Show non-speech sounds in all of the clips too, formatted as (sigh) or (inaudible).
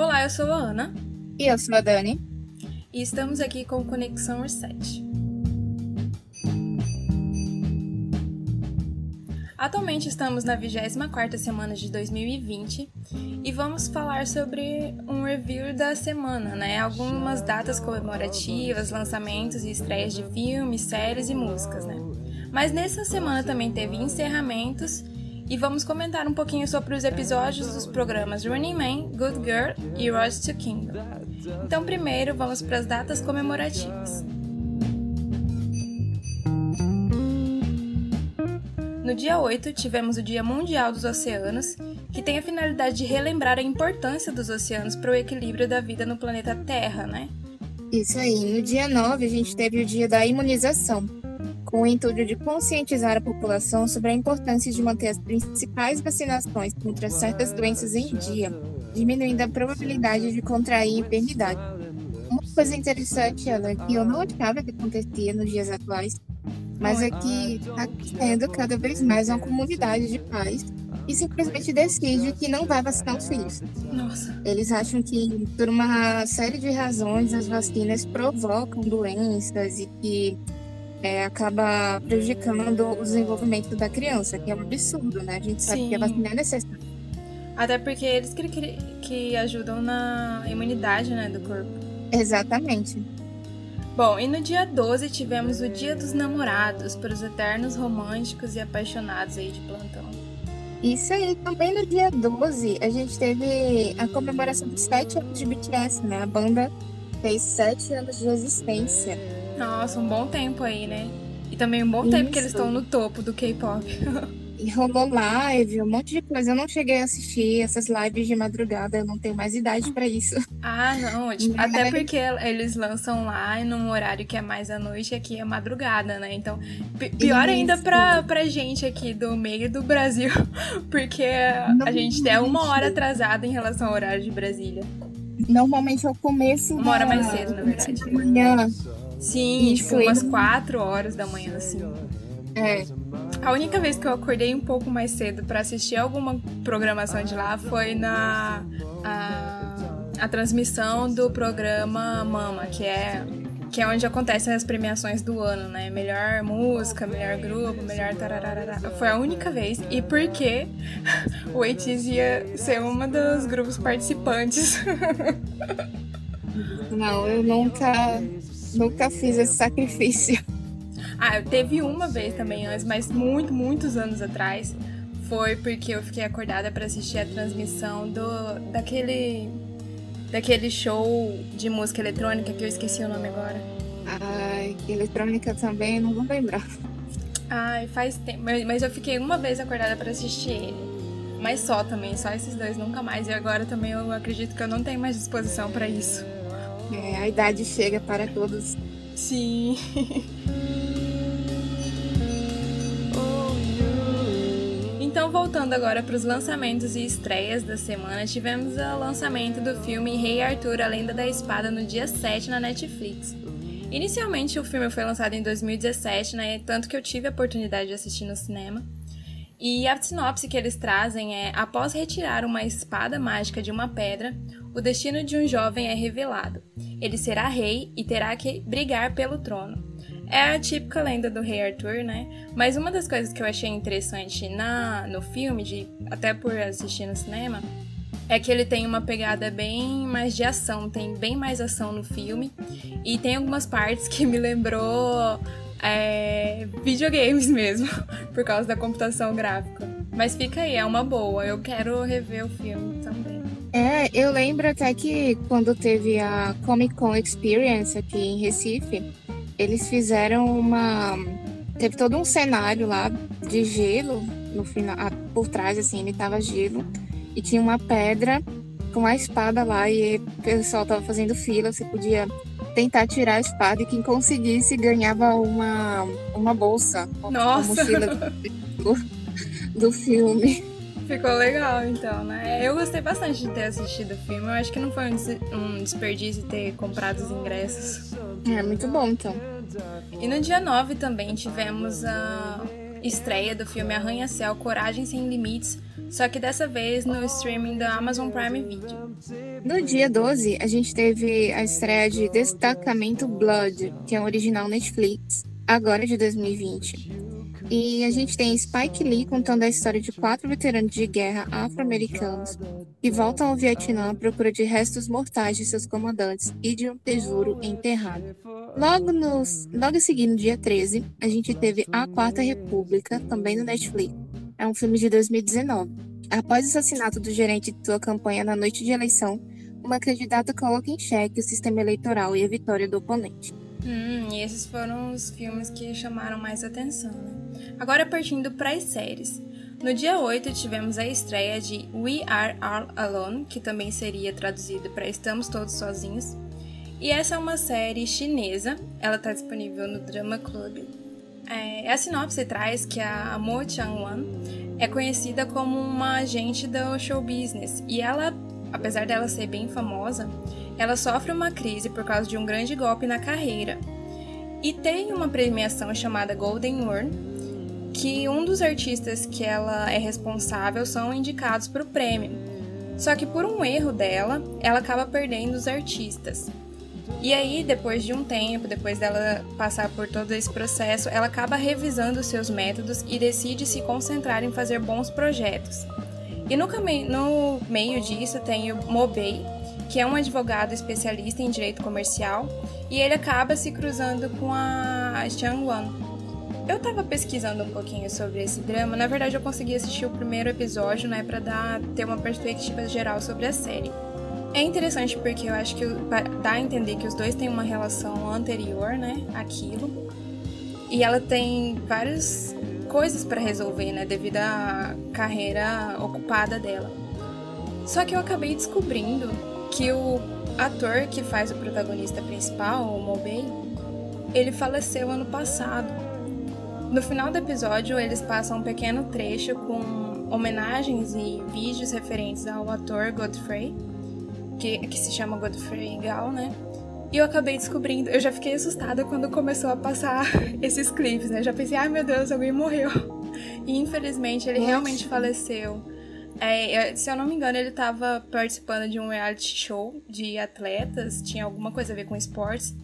Olá, eu sou a Ana. E eu sou a Dani. E estamos aqui com Conexão Reset. Atualmente estamos na 24ª semana de 2020 e vamos falar sobre um review da semana, né? Algumas datas comemorativas, lançamentos e estreias de filmes, séries e músicas, né? Mas nessa semana também teve encerramentos e vamos comentar um pouquinho sobre os episódios dos programas Running Man, Good Girl e Road to Kingdom. Então, primeiro vamos para as datas comemorativas. No dia 8, tivemos o Dia Mundial dos Oceanos, que tem a finalidade de relembrar a importância dos oceanos para o equilíbrio da vida no planeta Terra, né? Isso aí. No dia 9, a gente teve o Dia da Imunização, com o intuito de conscientizar a população sobre a importância de manter as principais vacinações contra certas doenças em dia, diminuindo a probabilidade de contrair enfermidade. Uma coisa interessante, ela, que eu não achava que acontecia nos dias atuais, mas é que está crescendo cada vez mais uma comunidade de pais e simplesmente decide que não vai vacinar os filhos. Nossa. Eles acham que, por uma série de razões, as vacinas provocam doenças e que é, acaba prejudicando o desenvolvimento da criança, que é um absurdo, né? A gente sabe Sim. que a vacina é necessária. Até porque eles que, que ajudam na imunidade né, do corpo. Exatamente. Bom, e no dia 12 tivemos o Dia dos Namorados para os eternos românticos e apaixonados aí de plantão. Isso aí, também no dia 12 a gente teve a comemoração dos 7 anos de BTS, né? A banda fez 7 anos de existência. Nossa, um bom tempo aí, né? E também um bom Isso. tempo que eles estão no topo do K-pop. E rolou live, um monte de coisa. Eu não cheguei a assistir essas lives de madrugada, eu não tenho mais idade para isso. Ah, não. (laughs) Tipo, até porque eles lançam lá num horário que é mais à noite e aqui é madrugada, né? Então, pior isso. ainda pra, pra gente aqui do meio do Brasil, (laughs) porque não, a gente é uma hora atrasada em relação ao horário de Brasília. Normalmente é o começo. Uma hora mais cedo, na verdade. Manhã. Sim, isso, tipo, umas quatro horas da manhã, assim. É. A única vez que eu acordei um pouco mais cedo para assistir alguma programação de lá foi na a, a transmissão do programa Mama, que é que é onde acontecem as premiações do ano, né? Melhor música, melhor grupo, melhor tararara. Foi a única vez. E porque (laughs) o Eitis ia ser uma dos grupos participantes. (laughs) Não, eu nunca, nunca fiz esse sacrifício. (laughs) Ah, teve uma vez também antes, mas muito, muitos anos atrás. Foi porque eu fiquei acordada para assistir a transmissão do daquele daquele show de música eletrônica que eu esqueci o nome agora. Ai, que eletrônica também, não vou lembrar. Ai, faz tempo, mas eu fiquei uma vez acordada para assistir ele. Mas só também, só esses dois, nunca mais. E agora também eu acredito que eu não tenho mais disposição para isso. É, a idade chega para todos. Sim. Então, voltando agora para os lançamentos e estreias da semana, tivemos o lançamento do filme Rei Arthur, A Lenda da Espada, no dia 7 na Netflix. Inicialmente, o filme foi lançado em 2017, né, tanto que eu tive a oportunidade de assistir no cinema. E a sinopse que eles trazem é: após retirar uma espada mágica de uma pedra, o destino de um jovem é revelado. Ele será rei e terá que brigar pelo trono. É a típica lenda do rei Arthur, né? Mas uma das coisas que eu achei interessante na, no filme, de, até por assistir no cinema, é que ele tem uma pegada bem mais de ação, tem bem mais ação no filme. E tem algumas partes que me lembrou é, videogames (laughs) mesmo, por causa da computação gráfica. Mas fica aí, é uma boa. Eu quero rever o filme também. É, eu lembro até que quando teve a Comic Con Experience aqui em Recife, eles fizeram uma. Teve todo um cenário lá de gelo no final, por trás, assim, ele tava gelo. E tinha uma pedra com a espada lá e o pessoal tava fazendo fila, você podia tentar tirar a espada e quem conseguisse ganhava uma, uma bolsa. Nossa! Uma mochila do, do filme. Ficou legal, então, né? Eu gostei bastante de ter assistido o filme. Eu acho que não foi um desperdício ter comprado os ingressos. É, muito bom, então. E no dia 9 também tivemos a, estreia do filme Arranha-Céu Coragem Sem Limites, só que dessa vez no streaming da Amazon Prime Video. No dia 12, a gente teve a estreia de Destacamento Blood, que é um original Netflix, agora de 2020. E a gente tem Spike Lee contando a história de quatro veteranos de guerra afro-americanos que voltam ao Vietnã à procura de restos mortais de seus comandantes e de um tesouro enterrado. Logo, nos, logo seguindo, dia 13, a gente teve A Quarta República, também no Netflix. É um filme de 2019. Após o assassinato do gerente de sua campanha na noite de eleição, uma candidata coloca em xeque o sistema eleitoral e a vitória do oponente. Hum, e esses foram os filmes que chamaram mais atenção, né? Agora partindo para as séries. No dia 8 tivemos a estreia de We Are All Alone, que também seria traduzido para Estamos Todos Sozinhos. E essa é uma série chinesa, ela está disponível no Drama Club. É, a sinopse traz que a Mo Chang-wan é conhecida como uma agente do show business e ela, apesar dela ser bem famosa, ela sofre uma crise por causa de um grande golpe na carreira. E tem uma premiação chamada Golden Urn, que um dos artistas que ela é responsável são indicados para o prêmio. Só que por um erro dela, ela acaba perdendo os artistas. E aí, depois de um tempo, depois dela passar por todo esse processo, ela acaba revisando seus métodos e decide se concentrar em fazer bons projetos. E no, no meio disso tem o Mobei, que é um advogado especialista em direito comercial, e ele acaba se cruzando com a Xiang Wan. Eu tava pesquisando um pouquinho sobre esse drama, na verdade eu consegui assistir o primeiro episódio, né, para dar ter uma perspectiva geral sobre a série. É interessante porque eu acho que dá a entender que os dois têm uma relação anterior, né, aquilo. E ela tem várias coisas para resolver, né, devido à carreira ocupada dela. Só que eu acabei descobrindo que o ator que faz o protagonista principal, o Mobei, ele faleceu ano passado. No final do episódio, eles passam um pequeno trecho com homenagens e vídeos referentes ao ator Godfrey, que, que se chama Godfrey Gal, né? E eu acabei descobrindo, eu já fiquei assustada quando começou a passar (laughs) esses clipes, né? Eu já pensei, ai meu Deus, alguém morreu. E infelizmente ele realmente faleceu. É, se eu não me engano, ele estava participando de um reality show de atletas, tinha alguma coisa a ver com esportes.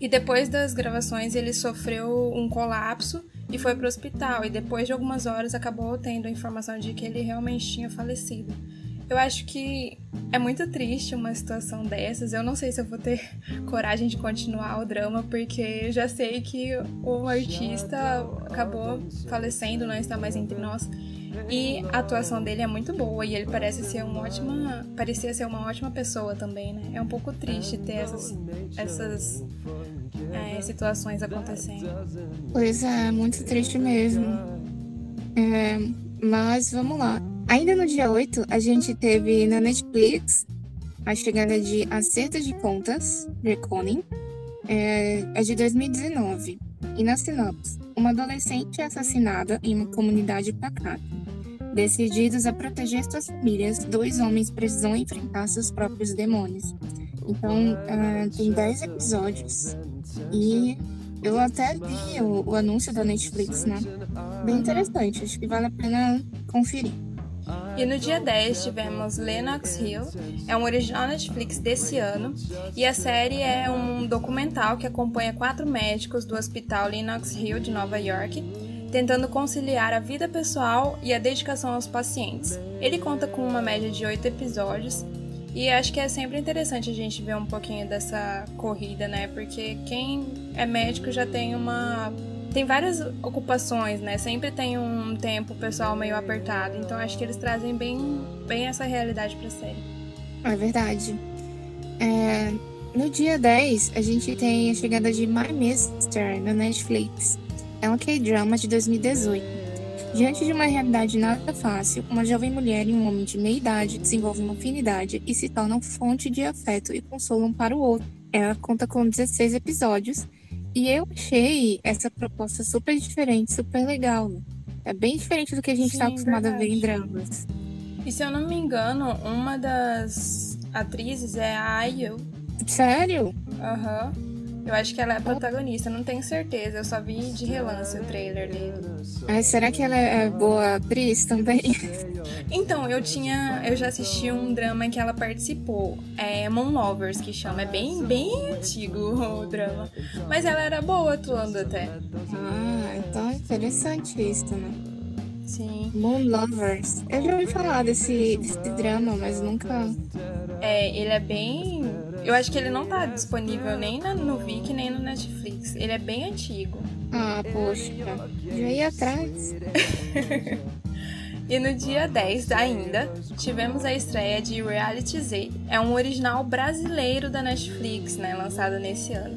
E depois das gravações, ele sofreu um colapso e foi para o hospital. E depois de algumas horas, acabou tendo a informação de que ele realmente tinha falecido. Eu acho que é muito triste uma situação dessas. Eu não sei se eu vou ter (laughs) coragem de continuar o drama, porque eu já sei que o artista acabou falecendo, não está mais entre nós. E a atuação dele é muito boa e ele parece ser uma ótima, parecia ser uma ótima pessoa também, né? É um pouco triste ter essas, essas é, situações acontecendo. Pois é, muito triste mesmo. É, mas vamos lá. Ainda no dia 8, a gente teve na Netflix a chegada de Acerto de Contas, Reconing, é, é de 2019. E na sinopse, uma adolescente é assassinada em uma comunidade pacata. Decididos a proteger suas famílias, dois homens precisam enfrentar seus próprios demônios. Então, uh, tem 10 episódios. E eu até vi o, o anúncio da Netflix, né? Bem interessante, acho que vale a pena conferir. E no dia 10 tivemos Lennox Hill, é um original Netflix desse ano, e a série é um documental que acompanha quatro médicos do Hospital Lennox Hill de Nova York, tentando conciliar a vida pessoal e a dedicação aos pacientes. Ele conta com uma média de oito episódios e acho que é sempre interessante a gente ver um pouquinho dessa corrida, né? Porque quem é médico já tem uma tem várias ocupações, né? Sempre tem um tempo pessoal meio apertado. Então acho que eles trazem bem, bem essa realidade pra série. É verdade. É, no dia 10, a gente tem a chegada de My Mister na Netflix. É um K-drama de 2018. Diante de uma realidade nada fácil, uma jovem mulher e um homem de meia idade desenvolvem uma afinidade e se tornam fonte de afeto e consolo um para o outro. Ela conta com 16 episódios e eu achei essa proposta super diferente, super legal. Né? É bem diferente do que a gente está acostumado verdade. a ver em dramas. E se eu não me engano, uma das atrizes é a Ayu. Sério? Aham. Uhum. Eu acho que ela é a protagonista, não tenho certeza. Eu só vi de relance o trailer dele. Mas será que ela é boa atriz também? (laughs) Então, eu tinha. Eu já assisti um drama que ela participou. É Moon Lovers, que chama. É bem, bem antigo (laughs) o drama. Mas ela era boa atuando até. Ah, então é interessante isso, né? Sim. Moon Lovers. Eu já ouvi falar desse, desse drama, mas nunca. É, ele é bem. Eu acho que ele não tá disponível nem no Viki nem no Netflix. Ele é bem antigo. Ah, poxa. Já ia atrás. (laughs) E no dia 10 ainda, tivemos a estreia de Reality Z. É um original brasileiro da Netflix, né, lançado nesse ano.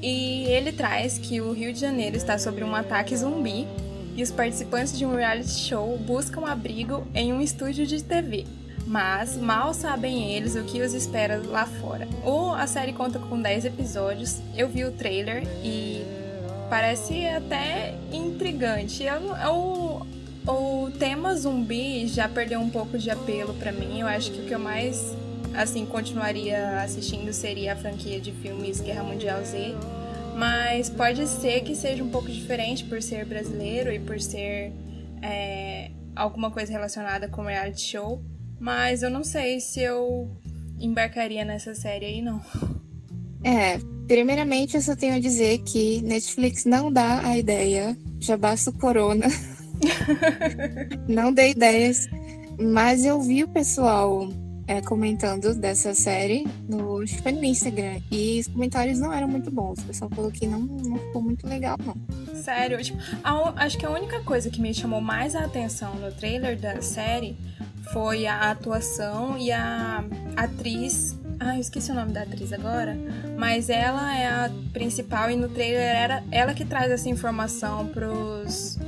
E ele traz que o Rio de Janeiro está sob um ataque zumbi e os participantes de um reality show buscam abrigo em um estúdio de TV. Mas mal sabem eles o que os espera lá fora. Ou a série conta com 10 episódios. Eu vi o trailer e parece até intrigante. É o, o tema zumbi já perdeu um pouco de apelo para mim. Eu acho que o que eu mais assim continuaria assistindo seria a franquia de filmes Guerra Mundial Z. Mas pode ser que seja um pouco diferente por ser brasileiro e por ser é, alguma coisa relacionada com reality show. Mas eu não sei se eu embarcaria nessa série aí, não. É, primeiramente eu só tenho a dizer que Netflix não dá a ideia, já basta o corona. (laughs) não dei ideias, mas eu vi o pessoal é, comentando dessa série no, no Instagram e os comentários não eram muito bons. O pessoal falou que não, não ficou muito legal, não. Sério, tipo, a, acho que a única coisa que me chamou mais a atenção no trailer da série foi a atuação e a atriz. Ah, eu esqueci o nome da atriz agora. Mas ela é a principal e no trailer era ela que traz essa informação pros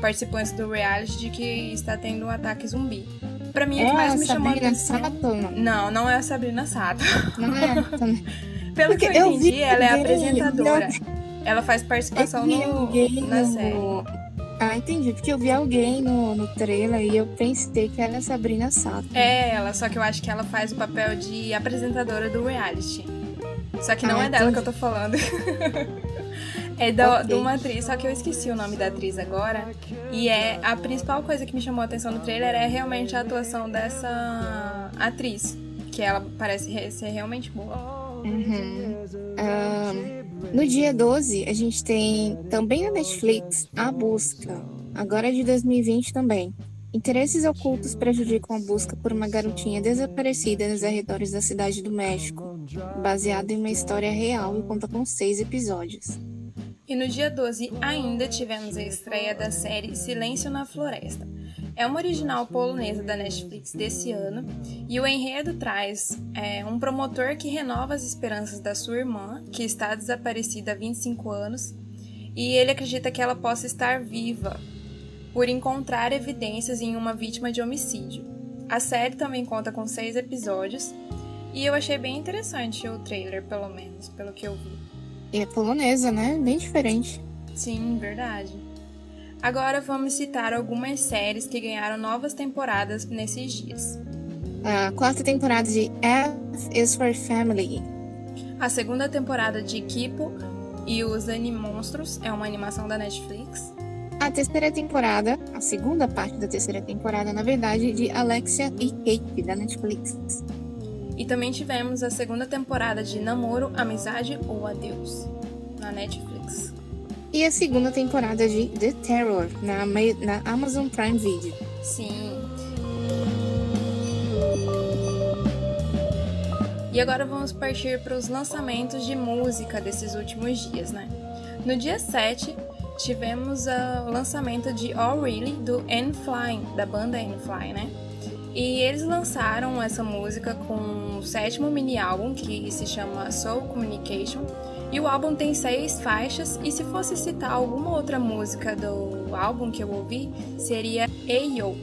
participantes do reality de que está tendo um ataque zumbi. Pra mim, é, o que mais me chamou a atenção... Sato? Não, não é a Sabrina Sato. Não é? (laughs) Pelo Porque que eu entendi, eu ela é apresentadora. Ela faz participação no, na série. Ah, entendi. Porque eu vi alguém no, no trailer e eu pensei que ela é Sabrina Sato. É ela, só que eu acho que ela faz o papel de apresentadora do reality. Só que não ah, é dela entendi. que eu tô falando. (laughs) É do, okay. de uma atriz, só que eu esqueci o nome da atriz agora. E é a principal coisa que me chamou a atenção no trailer é realmente a atuação dessa atriz. Que ela parece ser realmente boa. Uhum. Um, no dia 12, a gente tem também na Netflix A Busca, agora é de 2020 também. Interesses ocultos prejudicam a busca por uma garotinha desaparecida nos arredores da cidade do México, baseada em uma história real e conta com seis episódios. E no dia 12 ainda tivemos a estreia da série Silêncio na Floresta. É uma original polonesa da Netflix desse ano e o enredo traz é, um promotor que renova as esperanças da sua irmã, que está desaparecida há 25 anos, e ele acredita que ela possa estar viva por encontrar evidências em uma vítima de homicídio. A série também conta com seis episódios e eu achei bem interessante o trailer, pelo menos, pelo que eu vi. E é polonesa, né? Bem diferente. Sim, verdade. Agora vamos citar algumas séries que ganharam novas temporadas nesses dias. A quarta temporada de F is for Family. A segunda temporada de Kipo e os Animonstros é uma animação da Netflix. A terceira temporada, a segunda parte da terceira temporada, na verdade, de Alexia e Kate, da Netflix. E também tivemos a segunda temporada de Namoro, Amizade ou Adeus, na Netflix. E a segunda temporada de The Terror, na, na Amazon Prime Video. Sim. E agora vamos partir para os lançamentos de música desses últimos dias, né? No dia 7, tivemos o lançamento de All Really do N-Flying, da banda N-Fly, né? E eles lançaram essa música com o sétimo mini álbum, que se chama Soul Communication. E o álbum tem seis faixas, e se fosse citar alguma outra música do álbum que eu ouvi, seria Ayo.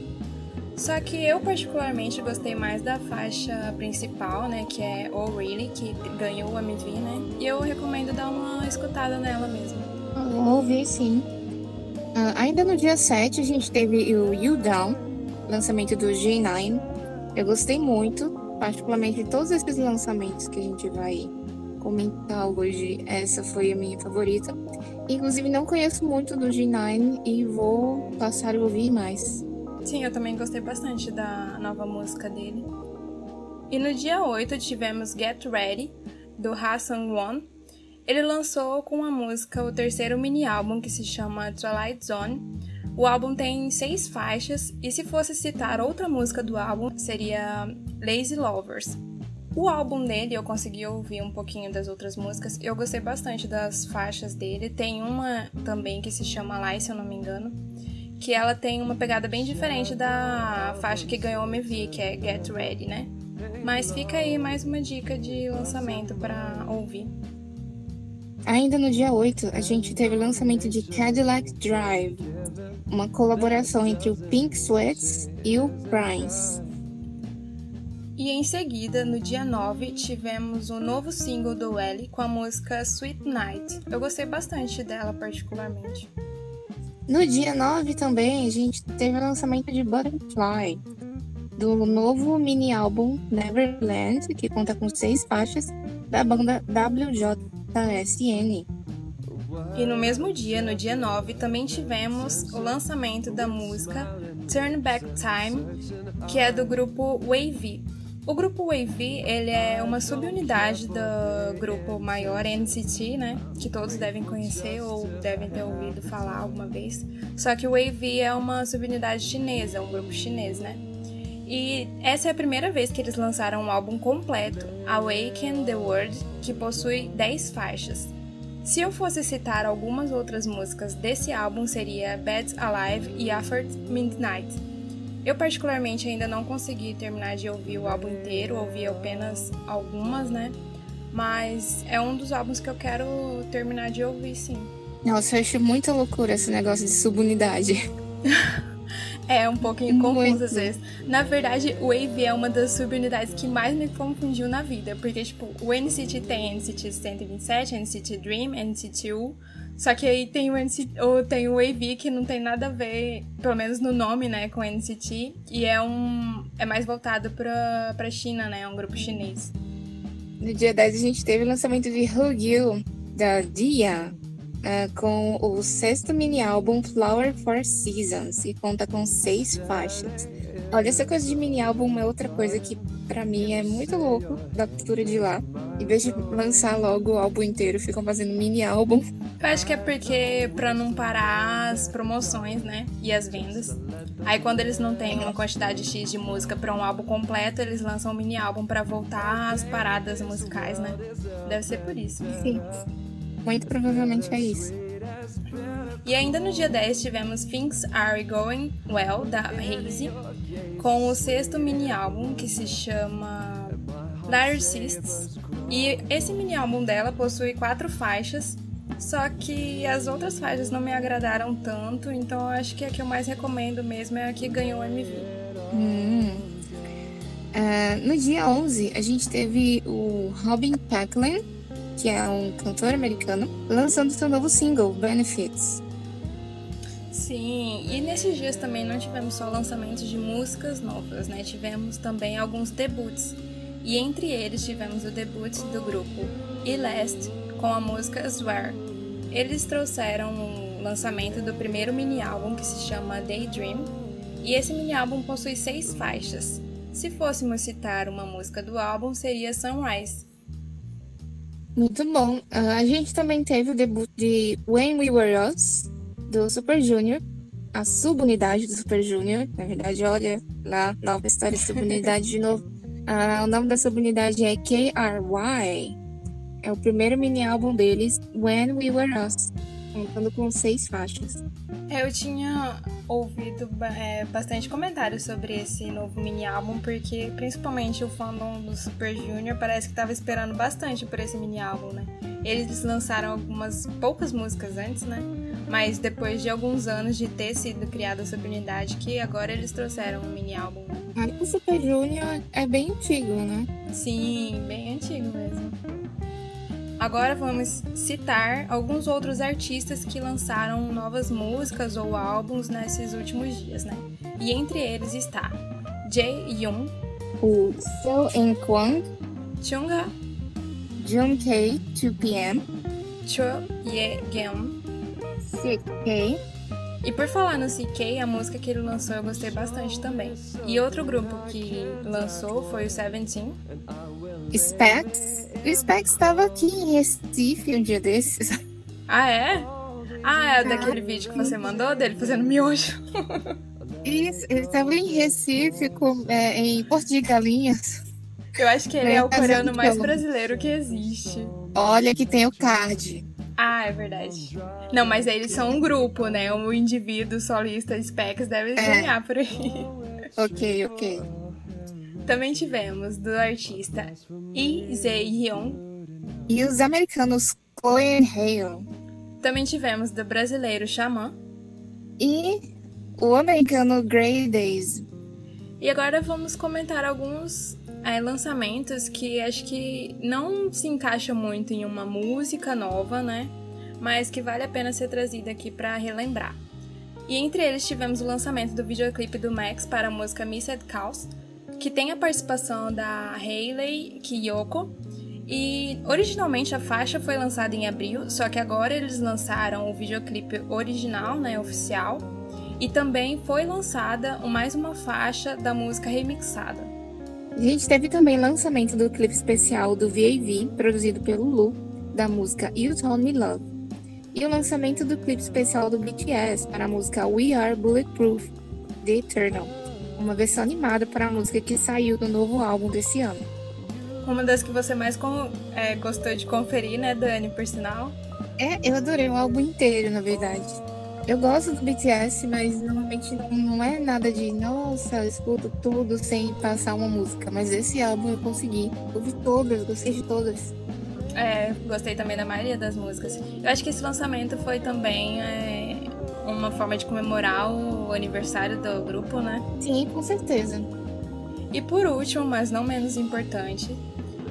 Só que eu particularmente gostei mais da faixa principal, né, que é Oh Really, que ganhou o MV, né? E eu recomendo dar uma escutada nela mesmo. Vou ouvir sim. Uh, ainda no dia 7 a gente teve o You Down, lançamento do G9. Eu gostei muito, particularmente de todos esses lançamentos que a gente vai comentar hoje. Essa foi a minha favorita. Inclusive, não conheço muito do G9 e vou passar a ouvir mais. Sim, eu também gostei bastante da nova música dele. E no dia 8 tivemos Get Ready, do Hassan One. Ele lançou com a música o terceiro mini álbum que se chama Twilight Zone. O álbum tem seis faixas e se fosse citar outra música do álbum seria Lazy Lovers. O álbum dele, eu consegui ouvir um pouquinho das outras músicas. Eu gostei bastante das faixas dele. Tem uma também que se chama Lai, se eu não me engano. Que ela tem uma pegada bem diferente da faixa que ganhou o MV, que é Get Ready, né? Mas fica aí mais uma dica de lançamento para ouvir. Ainda no dia 8, a gente teve o lançamento de Cadillac Drive, uma colaboração entre o Pink Sweats e o Prince. E em seguida, no dia 9, tivemos um novo single do Ellie com a música Sweet Night. Eu gostei bastante dela, particularmente. No dia 9 também, a gente teve o lançamento de Butterfly, do novo mini álbum Neverland, que conta com seis faixas, da banda WJSN. E no mesmo dia, no dia 9, também tivemos o lançamento da música Turn Back Time, que é do grupo Wavy. O grupo Wavy, ele é uma subunidade do grupo maior NCT, né? Que todos devem conhecer ou devem ter ouvido falar alguma vez. Só que o Wavy é uma subunidade chinesa, um grupo chinês, né? E essa é a primeira vez que eles lançaram um álbum completo, Awaken the World, que possui 10 faixas. Se eu fosse citar algumas outras músicas desse álbum, seria Bad Alive e After Midnight. Eu, particularmente, ainda não consegui terminar de ouvir o álbum inteiro, ouvi apenas algumas, né? Mas é um dos álbuns que eu quero terminar de ouvir, sim. Nossa, eu acho muita loucura esse negócio de subunidade. (laughs) é um pouquinho confuso às vezes. Na verdade, o Wave é uma das subunidades que mais me confundiu na vida. Porque, tipo, o NCT tem NCT 127, NCT Dream, NCT U. Só que aí tem o, NCT, ou tem o AV que não tem nada a ver, pelo menos no nome, né, com NCT. E é um. é mais voltado pra, pra China, né? É um grupo chinês. No dia 10 a gente teve o lançamento de Hug You, da Dia, uh, com o sexto mini álbum Flower for Seasons, e conta com seis faixas. Olha, essa coisa de mini álbum é outra coisa que para mim é muito louco da cultura de lá. Em vez de lançar logo o álbum inteiro, ficam fazendo mini álbum. Eu acho que é porque para não parar as promoções, né? E as vendas. Aí quando eles não têm uma quantidade X de música para um álbum completo, eles lançam um mini álbum para voltar às paradas musicais, né? Deve ser por isso. Sim. Muito provavelmente é isso. E ainda no dia 10 tivemos Things Are Going Well, da Hazy, com o sexto mini álbum que se chama Narcissists. E esse mini álbum dela possui quatro faixas, só que as outras faixas não me agradaram tanto, então eu acho que a que eu mais recomendo mesmo é a que ganhou o MV. Hum. Uh, no dia 11, a gente teve o Robin Packlin, que é um cantor americano, lançando seu novo single, Benefits. Sim, e nesses dias também não tivemos só lançamentos de músicas novas, né? Tivemos também alguns debuts. E entre eles tivemos o debut do grupo Elast com a música Swear. Eles trouxeram o lançamento do primeiro mini álbum que se chama Daydream, e esse mini álbum possui seis faixas. Se fôssemos citar uma música do álbum, seria Sunrise. Muito bom. Uh, a gente também teve o debut de When We Were Us, do Super Junior, a subunidade do Super Junior. Na verdade, olha lá, nova história de subunidade de novo. Ah, o nome da subunidade é KRY. É o primeiro mini álbum deles, When We Were Us, contando com seis faixas. Eu tinha ouvido é, bastante comentários sobre esse novo mini álbum, porque principalmente o fandom do Super Junior parece que estava esperando bastante por esse mini álbum, né? Eles lançaram algumas poucas músicas antes, né? Mas depois de alguns anos de ter sido criada essa unidade, que agora eles trouxeram um mini álbum. O Super Junior é bem antigo, né? Sim, bem antigo mesmo. Agora vamos citar alguns outros artistas que lançaram novas músicas ou álbuns nesses últimos dias, né? E entre eles está Jae Yoon, o Seo In Kwang, Chungha, June K, 2 p.m. Cho Ye Gem. CK. E por falar no CK, a música que ele lançou eu gostei bastante também. E outro grupo que lançou foi o Seventeen. Specs. O Specs estava aqui em Recife um dia desses. (laughs) Ah, é? Ah, é daquele vídeo que você mandou dele fazendo miojo. Isso, ele estava em Recife, com, é, em Porto de Galinhas. Eu acho que ele é, é o coreano mais brasileiro que existe. Olha que tem o card. Ah, é verdade. Não, mas eles são um grupo, né? O indivíduo solista Specs deve é. ganhar por aí. Ok, ok. Também tivemos do artista Lee Jae-hyun. E os americanos Chloe Hale. Também tivemos do brasileiro Xamã. E o americano Grey Days. E agora vamos comentar alguns é, lançamentos que acho que não se encaixam muito em uma música nova, né? Mas que vale a pena ser trazida aqui para relembrar. E entre eles tivemos o lançamento do videoclipe do Max para a música Missed Cows, que tem a participação da Hayley Kiyoko. E originalmente a faixa foi lançada em abril, só que agora eles lançaram o videoclipe original, né, oficial, e também foi lançada mais uma faixa da música remixada. A gente teve também lançamento do clipe especial do VAV, produzido pelo Lu, da música You Told Me Love. E o lançamento do clipe especial do BTS para a música We Are Bulletproof, The Eternal. Uma versão animada para a música que saiu do novo álbum desse ano. Uma das que você mais com, é, gostou de conferir, né, Dani, por sinal? É, eu adorei o álbum inteiro, na verdade. Eu gosto do BTS, mas normalmente não é nada de nossa, escuto tudo sem passar uma música. Mas esse álbum eu consegui. Ouvi todas, gostei de todas. É, gostei também da maioria das músicas. Eu acho que esse lançamento foi também é, uma forma de comemorar o aniversário do grupo, né? Sim, com certeza. E por último, mas não menos importante,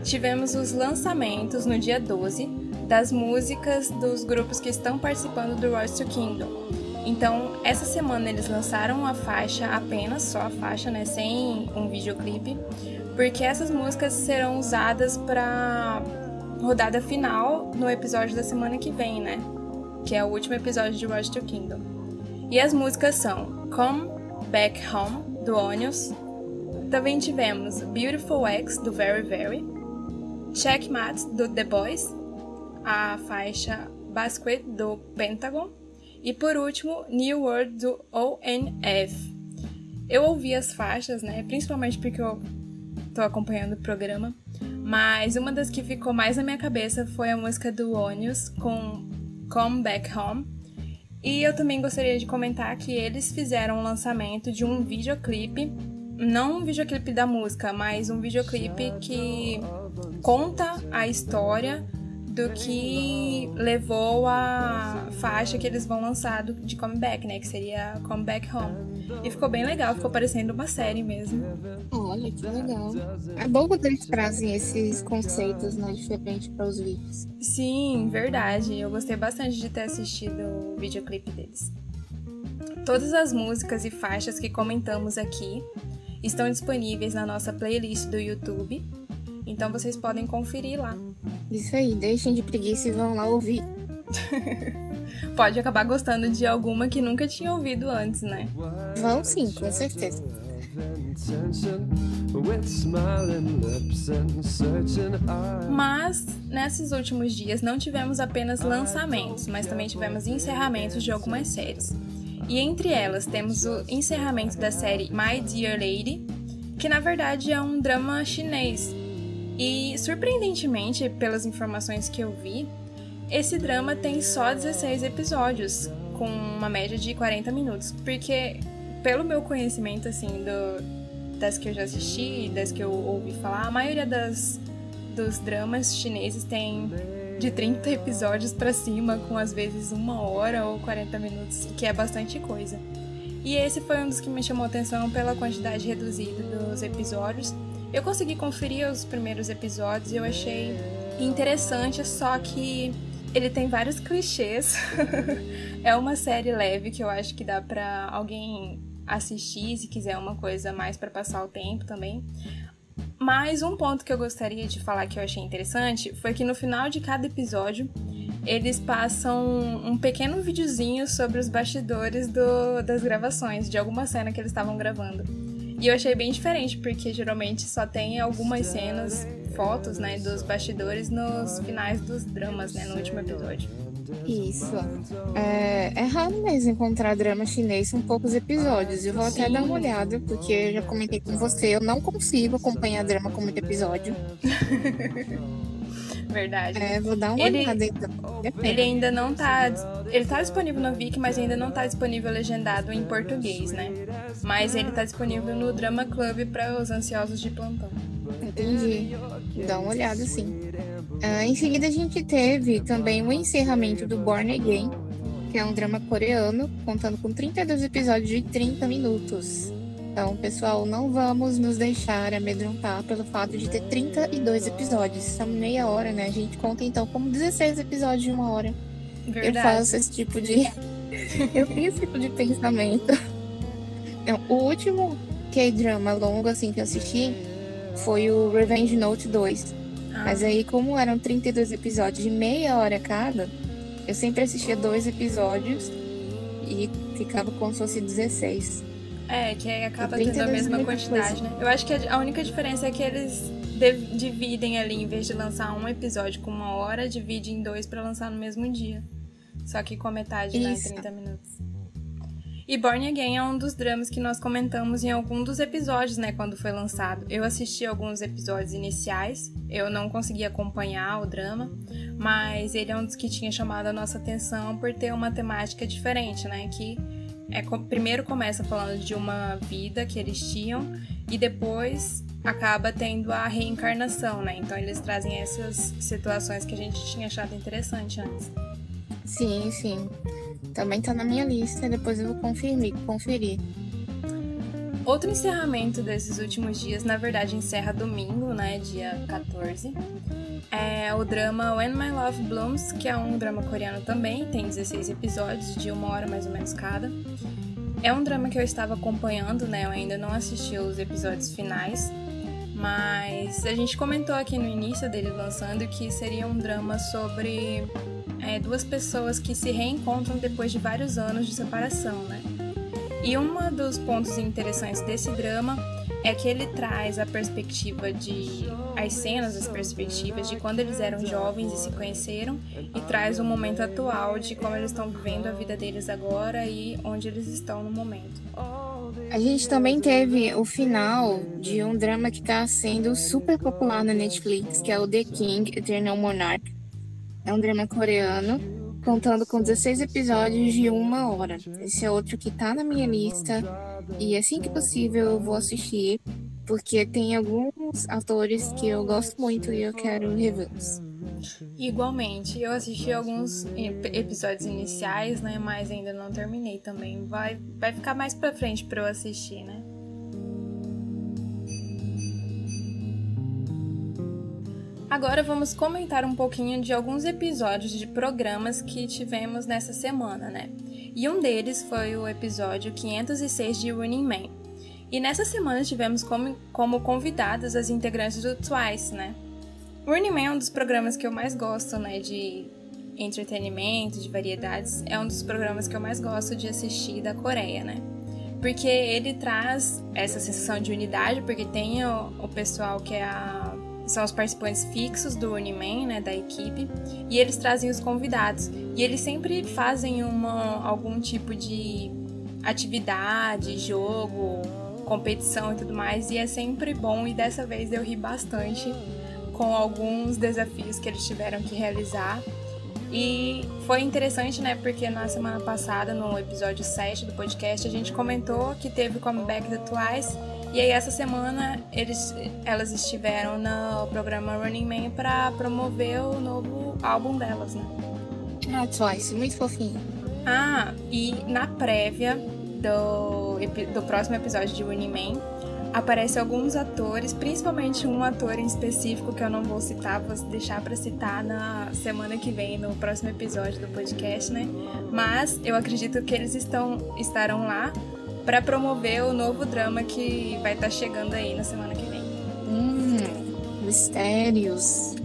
tivemos os lançamentos no dia 12 das músicas dos grupos que estão participando do Rise to Kingdom. Então, essa semana eles lançaram a faixa apenas, só a faixa, né, sem um videoclipe, porque essas músicas serão usadas para rodada final no episódio da semana que vem, né? Que é o último episódio de Rise to Kingdom. E as músicas são Come Back Home, do Onions. Também tivemos Beautiful X, do Very Very. Checkmate, do The Boys a faixa Basket do Pentagon e por último New World do ONF. Eu ouvi as faixas, né, principalmente porque eu tô acompanhando o programa, mas uma das que ficou mais na minha cabeça foi a música do Onius com Come Back Home. E eu também gostaria de comentar que eles fizeram o lançamento de um videoclipe, não um videoclipe da música, mas um videoclipe que conta a história do que levou a faixa que eles vão lançar de comeback, né? Que seria Comeback Home. E ficou bem legal, ficou parecendo uma série mesmo. Olha, que legal. É bom quando eles trazem esses conceitos, né, diferentes para os vídeos. Sim, verdade. Eu gostei bastante de ter assistido o videoclipe deles. Todas as músicas e faixas que comentamos aqui estão disponíveis na nossa playlist do YouTube então vocês podem conferir lá. Isso aí, deixem de preguiça e vão lá ouvir. (laughs) Pode acabar gostando de alguma que nunca tinha ouvido antes, né? Vão sim, com certeza. Mas nesses últimos dias não tivemos apenas lançamentos, mas também tivemos encerramentos de algumas séries. E entre elas temos o encerramento da série My Dear Lady, que na verdade é um drama chinês e surpreendentemente, pelas informações que eu vi, esse drama tem só 16 episódios, com uma média de 40 minutos, porque pelo meu conhecimento assim do, das que eu já assisti, das que eu ouvi falar, a maioria das dos dramas chineses tem de 30 episódios para cima, com às vezes uma hora ou 40 minutos, que é bastante coisa. E esse foi um dos que me chamou atenção pela quantidade reduzida dos episódios eu consegui conferir os primeiros episódios e eu achei interessante, só que ele tem vários clichês. (laughs) é uma série leve que eu acho que dá pra alguém assistir se quiser uma coisa mais para passar o tempo também. Mas um ponto que eu gostaria de falar que eu achei interessante foi que no final de cada episódio eles passam um pequeno videozinho sobre os bastidores do, das gravações, de alguma cena que eles estavam gravando. E eu achei bem diferente, porque geralmente só tem algumas cenas, fotos, né, dos bastidores nos finais dos dramas, né, no último episódio. Isso. É, é raro mesmo encontrar drama chinês com poucos episódios. Eu vou até Sim. dar uma olhada, porque eu já comentei com você, eu não consigo acompanhar drama com muito episódio. (laughs) Verdade. É, vou dar uma ele, olhada então. Ele ainda não tá. Ele tá disponível no Viki, mas ainda não tá disponível legendado em português, né? Mas ele tá disponível no Drama Club para os ansiosos de plantão. Entendi. Dá uma olhada sim. Uh, em seguida, a gente teve também o encerramento do Born Again, que é um drama coreano, contando com 32 episódios de 30 minutos. Então, pessoal, não vamos nos deixar amedrontar pelo fato de ter 32 episódios. Estamos meia hora, né? A gente conta então como 16 episódios de uma hora. Verdade. Eu faço esse tipo de. (laughs) eu tenho esse tipo de pensamento. Então, o último K-drama longo assim que eu assisti foi o Revenge Note 2. Ah. Mas aí, como eram 32 episódios de meia hora cada, eu sempre assistia dois episódios e ficava como se fosse 16. É, que acaba tendo a mesma quantidade, né? Eu acho que a única diferença é que eles dividem ali, em vez de lançar um episódio com uma hora, dividem em dois para lançar no mesmo dia. Só que com a metade, né, Isso. né? 30 minutos. E Born Again é um dos dramas que nós comentamos em algum dos episódios, né, quando foi lançado. Eu assisti alguns episódios iniciais, eu não consegui acompanhar o drama, mas ele é um dos que tinha chamado a nossa atenção por ter uma temática diferente, né, que é, primeiro começa falando de uma vida que eles tinham e depois acaba tendo a reencarnação, né? Então eles trazem essas situações que a gente tinha achado interessante antes. Sim, sim. Também tá na minha lista, depois eu vou conferir, conferir. Outro encerramento desses últimos dias, na verdade, encerra domingo, né, dia 14. É o drama When My Love Blooms, que é um drama coreano também, tem 16 episódios, de uma hora mais ou menos cada. É um drama que eu estava acompanhando, né, eu ainda não assisti os episódios finais, mas a gente comentou aqui no início dele lançando que seria um drama sobre é, duas pessoas que se reencontram depois de vários anos de separação, né? E um dos pontos interessantes desse drama é que ele traz a perspectiva de as cenas, as perspectivas de quando eles eram jovens e se conheceram e traz o momento atual de como eles estão vivendo a vida deles agora e onde eles estão no momento. A gente também teve o final de um drama que está sendo super popular na Netflix, que é o The King Eternal Monarch. É um drama coreano, contando com 16 episódios de uma hora. Esse é outro que tá na minha lista. E assim que possível eu vou assistir, porque tem alguns atores que eu gosto muito e eu quero revê-los. Igualmente, eu assisti alguns episódios iniciais, né, mas ainda não terminei também. Vai, vai ficar mais pra frente pra eu assistir, né? Agora vamos comentar um pouquinho de alguns episódios de programas que tivemos nessa semana, né? E um deles foi o episódio 506 de Running Man. E nessa semana tivemos como, como convidadas as integrantes do Twice, né? Running Man é um dos programas que eu mais gosto, né? De entretenimento, de variedades. É um dos programas que eu mais gosto de assistir da Coreia, né? Porque ele traz essa sensação de unidade, porque tem o, o pessoal que é a são os participantes fixos do Uniman, né, da equipe, e eles trazem os convidados. E eles sempre fazem uma, algum tipo de atividade, jogo, competição e tudo mais, e é sempre bom. E dessa vez eu ri bastante com alguns desafios que eles tiveram que realizar. E foi interessante, né? Porque na semana passada, no episódio 7 do podcast, a gente comentou que teve o comeback do Twice e aí essa semana eles, elas estiveram no programa Running Man para promover o novo álbum delas, né? Ah, Twice, muito fofinho. Ah, e na prévia do, do próximo episódio de Running Man, aparecem alguns atores, principalmente um ator em específico que eu não vou citar, vou deixar para citar na semana que vem, no próximo episódio do podcast, né? Mas eu acredito que eles estão, estarão lá para promover o novo drama que vai estar tá chegando aí na semana que vem. Hum, mistérios.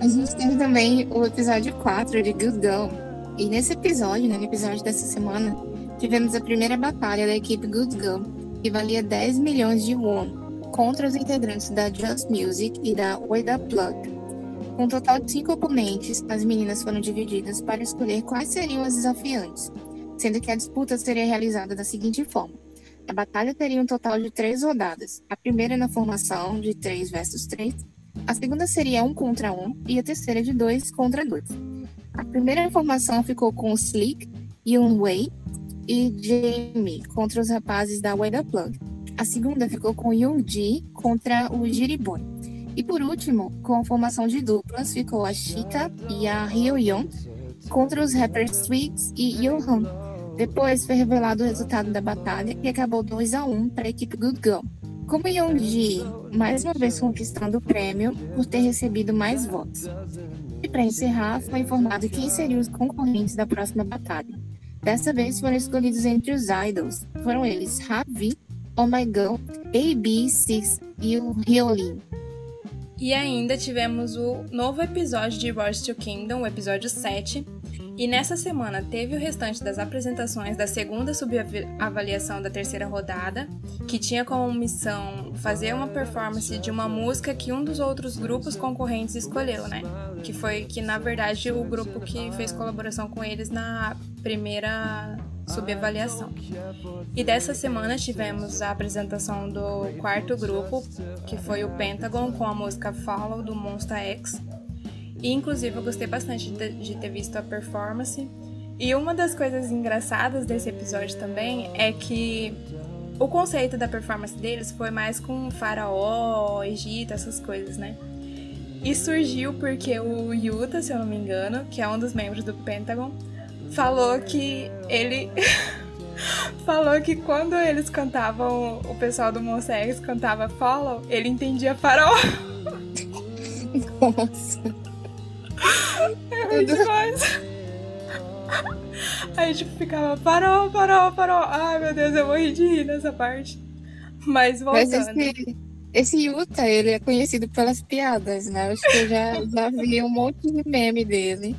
A gente teve também o episódio 4 de Good Girl. E nesse episódio, né, no episódio dessa semana, tivemos a primeira batalha da equipe Good Girl, que valia 10 milhões de won, contra os integrantes da Just Music e da Way Up Plug. Com um total de cinco oponentes, as meninas foram divididas para escolher quais seriam as desafiantes, sendo que a disputa seria realizada da seguinte forma. A batalha teria um total de três rodadas. A primeira na formação de 3 versus 3, a segunda seria um contra um e a terceira de dois contra dois. A primeira formação ficou com Slick, Yoon Wei e Jamie contra os rapazes da Way Plug. A segunda ficou com Yoon Ji contra o Jiribun. E por último, com a formação de duplas, ficou a Shika e a Hyo-yeon contra os rappers Sweets e Yohan. Depois foi revelado o resultado da batalha e acabou 2 a 1 para a equipe Good Girl. Como Yeonji, mais uma vez conquistando o prêmio por ter recebido mais votos. E para encerrar, foi informado quem seriam os concorrentes da próxima batalha. Dessa vez foram escolhidos entre os idols. Foram eles Ravi, Oh My Girl, AB6 e o Hyolyn. E ainda tivemos o novo episódio de Rise to Kingdom, o episódio 7, e nessa semana teve o restante das apresentações da segunda subavaliação da terceira rodada, que tinha como missão fazer uma performance de uma música que um dos outros grupos concorrentes escolheu, né? Que foi que na verdade o grupo que fez colaboração com eles na primeira subavaliação. E dessa semana tivemos a apresentação do quarto grupo, que foi o Pentagon com a música Follow do Monster X e, inclusive, eu gostei bastante de, ter visto a performance. E uma das coisas engraçadas desse episódio também é que o conceito da performance deles foi mais com faraó, Egito, essas coisas, né? E surgiu porque o Yuta, se eu não me engano, que é um dos membros do Pentagon, falou que ele. (laughs) falou que quando eles cantavam, o pessoal do Monster X cantava Follow, ele entendia faraó. (laughs) Nossa. É demais. Aí tipo ficava, parou, parou, parou. Ai meu Deus, eu morri de rir nessa parte. Mas voltando. Mas esse, esse Yuta, ele é conhecido pelas piadas, né? Acho que eu já, já vi um monte de meme dele.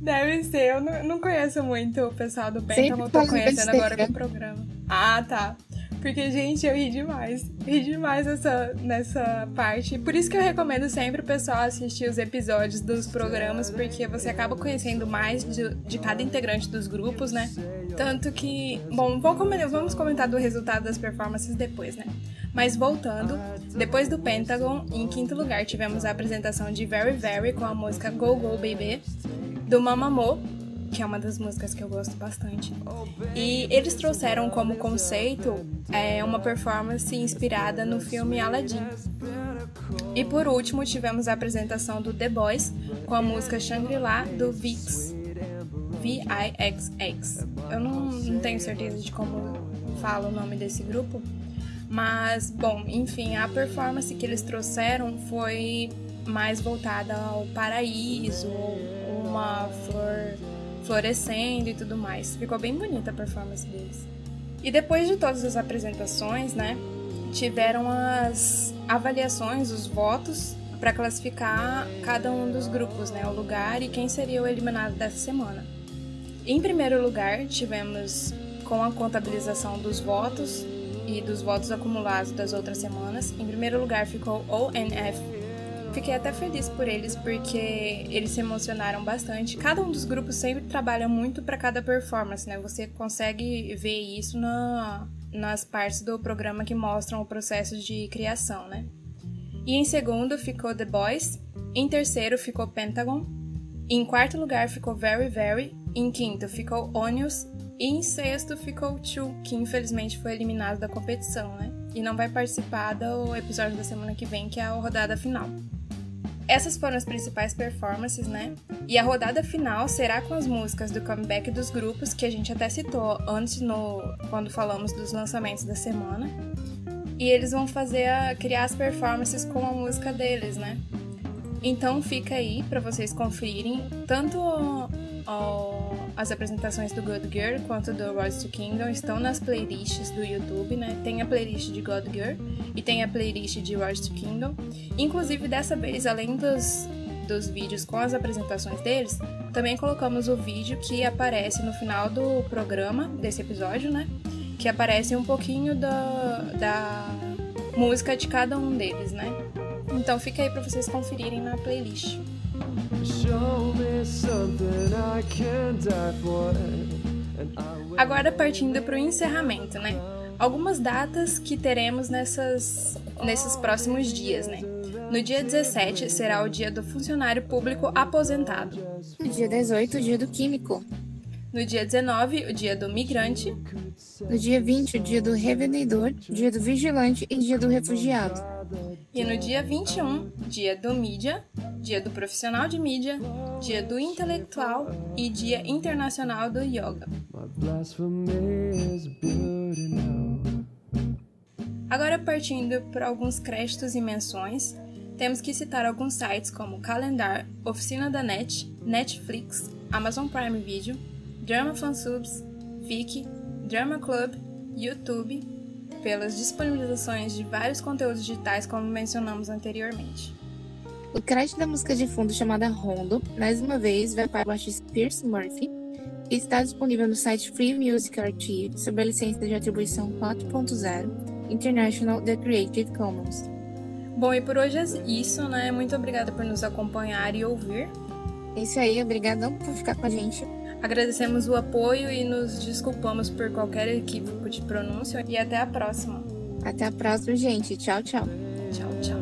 Deve ser, eu não, não conheço muito o pessoal do Pentagon, tô conhecendo agora com o programa. Ah, tá. Porque, gente, eu ri demais. Ri demais nessa, nessa parte. Por isso que eu recomendo sempre o pessoal assistir os episódios dos programas, porque você acaba conhecendo mais de, de cada integrante dos grupos, né? Tanto que. Bom, vamos comentar do resultado das performances depois, né? Mas voltando, depois do Pentagon, em quinto lugar tivemos a apresentação de Very Very com a música Go Go Baby, do Mamamoo, que é uma das músicas que eu gosto bastante. E eles trouxeram como conceito é, uma performance inspirada no filme Aladdin. E por último, tivemos a apresentação do The Boys com a música Shangri-La do VIX. V-I-X-X. Eu não, não tenho certeza de como fala o nome desse grupo, mas, bom, enfim, a performance que eles trouxeram foi mais voltada ao paraíso, uma flor florescendo e tudo mais. Ficou bem bonita a performance deles. E depois de todas as apresentações, né, tiveram as avaliações, os votos para classificar cada um dos grupos, né, o lugar e quem seria o eliminado dessa semana. Em primeiro lugar, tivemos com a contabilização dos votos e dos votos acumulados das outras semanas. Em primeiro lugar ficou ONF Fiquei até feliz por eles porque eles se emocionaram bastante. Cada um dos grupos sempre trabalha muito para cada performance, né? Você consegue ver isso na, nas partes do programa que mostram o processo de criação, né? E em segundo ficou The Boys, em terceiro ficou Pentagon, em quarto lugar ficou Very Very, em quinto ficou Onions e em sexto ficou Chu, que infelizmente foi eliminado da competição, né? E não vai participar do episódio da semana que vem, que é a rodada final. Essas foram as principais performances, né? E a rodada final será com as músicas do comeback dos grupos, que a gente até citou antes no quando falamos dos lançamentos da semana. E eles vão fazer a, criar as performances com a música deles, né? Então fica aí para vocês conferirem tanto o, as apresentações do God Girl quanto do Rise to Kingdom estão nas playlists do YouTube, né? Tem a playlist de God Girl e tem a playlist de Rise to Kingdom. Inclusive, dessa vez, além dos, dos vídeos com as apresentações deles, também colocamos o vídeo que aparece no final do programa, desse episódio, né? Que aparece um pouquinho da, da música de cada um deles, né? Então fica aí para vocês conferirem na playlist. Agora partindo para o encerramento, né? Algumas datas que teremos nessas, nesses próximos dias, né? No dia 17 será o dia do funcionário público aposentado. No dia 18, o dia do químico. No dia 19, o dia do migrante. No dia 20, o dia do revendedor, dia do vigilante e dia do refugiado. E no dia 21, dia do mídia, dia do profissional de mídia, dia do intelectual e dia internacional do yoga. Agora partindo para alguns créditos e menções, temos que citar alguns sites como Calendar, Oficina da Net, Netflix, Amazon Prime Video, Drama Fansubs, Viki, Drama Club, YouTube, pelas disponibilizações de vários conteúdos digitais como mencionamos anteriormente. O crédito da música de fundo chamada Rondo, mais uma vez, vai para o artista Pierce Murphy e está disponível no site Free Music Archive sob a licença de atribuição 4.0 International The Creative Commons. Bom, e por hoje é isso, né? Muito obrigada por nos acompanhar e ouvir. É isso aí, obrigadão por ficar com a gente. Agradecemos o apoio e nos desculpamos por qualquer equívoco de pronúncia e até a próxima. Até a próxima, gente. Tchau, tchau. Tchau, tchau.